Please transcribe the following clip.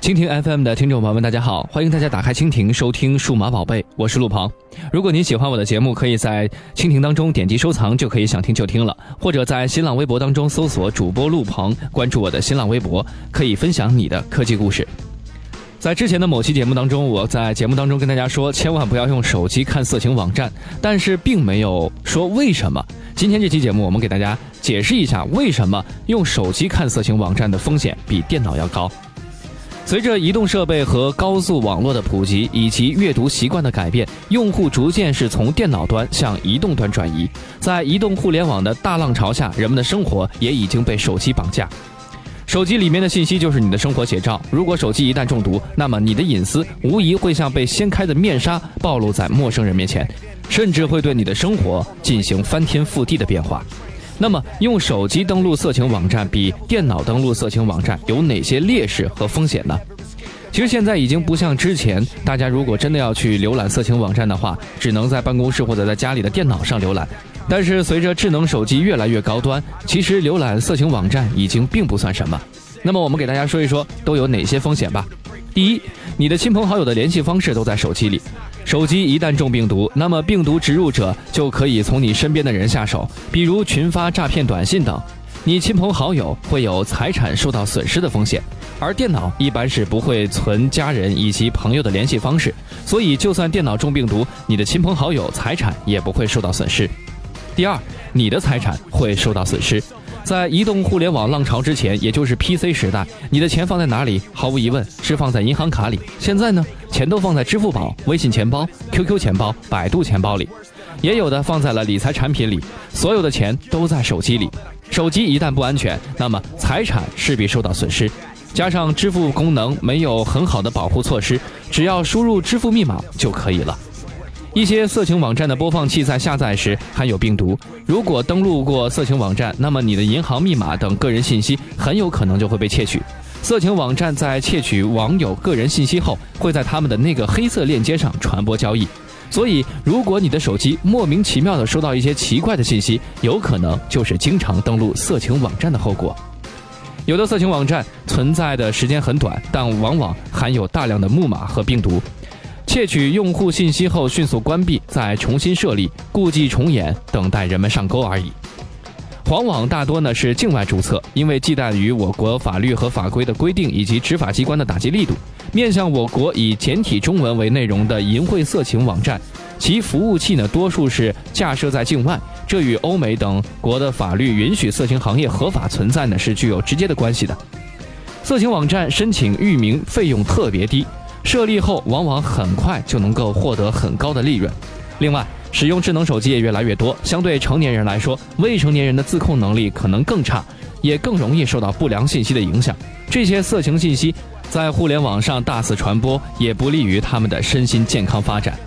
蜻蜓 FM 的听众朋友们，大家好！欢迎大家打开蜻蜓收听《数码宝贝》，我是陆鹏。如果您喜欢我的节目，可以在蜻蜓当中点击收藏，就可以想听就听了；或者在新浪微博当中搜索主播陆鹏，关注我的新浪微博，可以分享你的科技故事。在之前的某期节目当中，我在节目当中跟大家说，千万不要用手机看色情网站，但是并没有说为什么。今天这期节目，我们给大家解释一下，为什么用手机看色情网站的风险比电脑要高。随着移动设备和高速网络的普及，以及阅读习惯的改变，用户逐渐是从电脑端向移动端转移。在移动互联网的大浪潮下，人们的生活也已经被手机绑架。手机里面的信息就是你的生活写照。如果手机一旦中毒，那么你的隐私无疑会像被掀开的面纱，暴露在陌生人面前，甚至会对你的生活进行翻天覆地的变化。那么，用手机登录色情网站比电脑登录色情网站有哪些劣势和风险呢？其实现在已经不像之前，大家如果真的要去浏览色情网站的话，只能在办公室或者在家里的电脑上浏览。但是随着智能手机越来越高端，其实浏览色情网站已经并不算什么。那么我们给大家说一说都有哪些风险吧。第一，你的亲朋好友的联系方式都在手机里。手机一旦中病毒，那么病毒植入者就可以从你身边的人下手，比如群发诈骗短信等，你亲朋好友会有财产受到损失的风险。而电脑一般是不会存家人以及朋友的联系方式，所以就算电脑中病毒，你的亲朋好友财产也不会受到损失。第二，你的财产会受到损失。在移动互联网浪潮之前，也就是 PC 时代，你的钱放在哪里？毫无疑问是放在银行卡里。现在呢，钱都放在支付宝、微信钱包、QQ 钱包、百度钱包里，也有的放在了理财产品里。所有的钱都在手机里。手机一旦不安全，那么财产势必受到损失。加上支付功能没有很好的保护措施，只要输入支付密码就可以了。一些色情网站的播放器在下载时含有病毒，如果登录过色情网站，那么你的银行密码等个人信息很有可能就会被窃取。色情网站在窃取网友个人信息后，会在他们的那个黑色链接上传播交易。所以，如果你的手机莫名其妙的收到一些奇怪的信息，有可能就是经常登录色情网站的后果。有的色情网站存在的时间很短，但往往含有大量的木马和病毒。窃取用户信息后迅速关闭，再重新设立，故伎重演，等待人们上钩而已。黄网大多呢是境外注册，因为忌惮于我国法律和法规的规定以及执法机关的打击力度，面向我国以简体中文为内容的淫秽色情网站，其服务器呢多数是架设在境外，这与欧美等国的法律允许色情行业合法存在呢是具有直接的关系的。色情网站申请域名费用特别低。设立后，往往很快就能够获得很高的利润。另外，使用智能手机也越来越多，相对成年人来说，未成年人的自控能力可能更差，也更容易受到不良信息的影响。这些色情信息在互联网上大肆传播，也不利于他们的身心健康发展。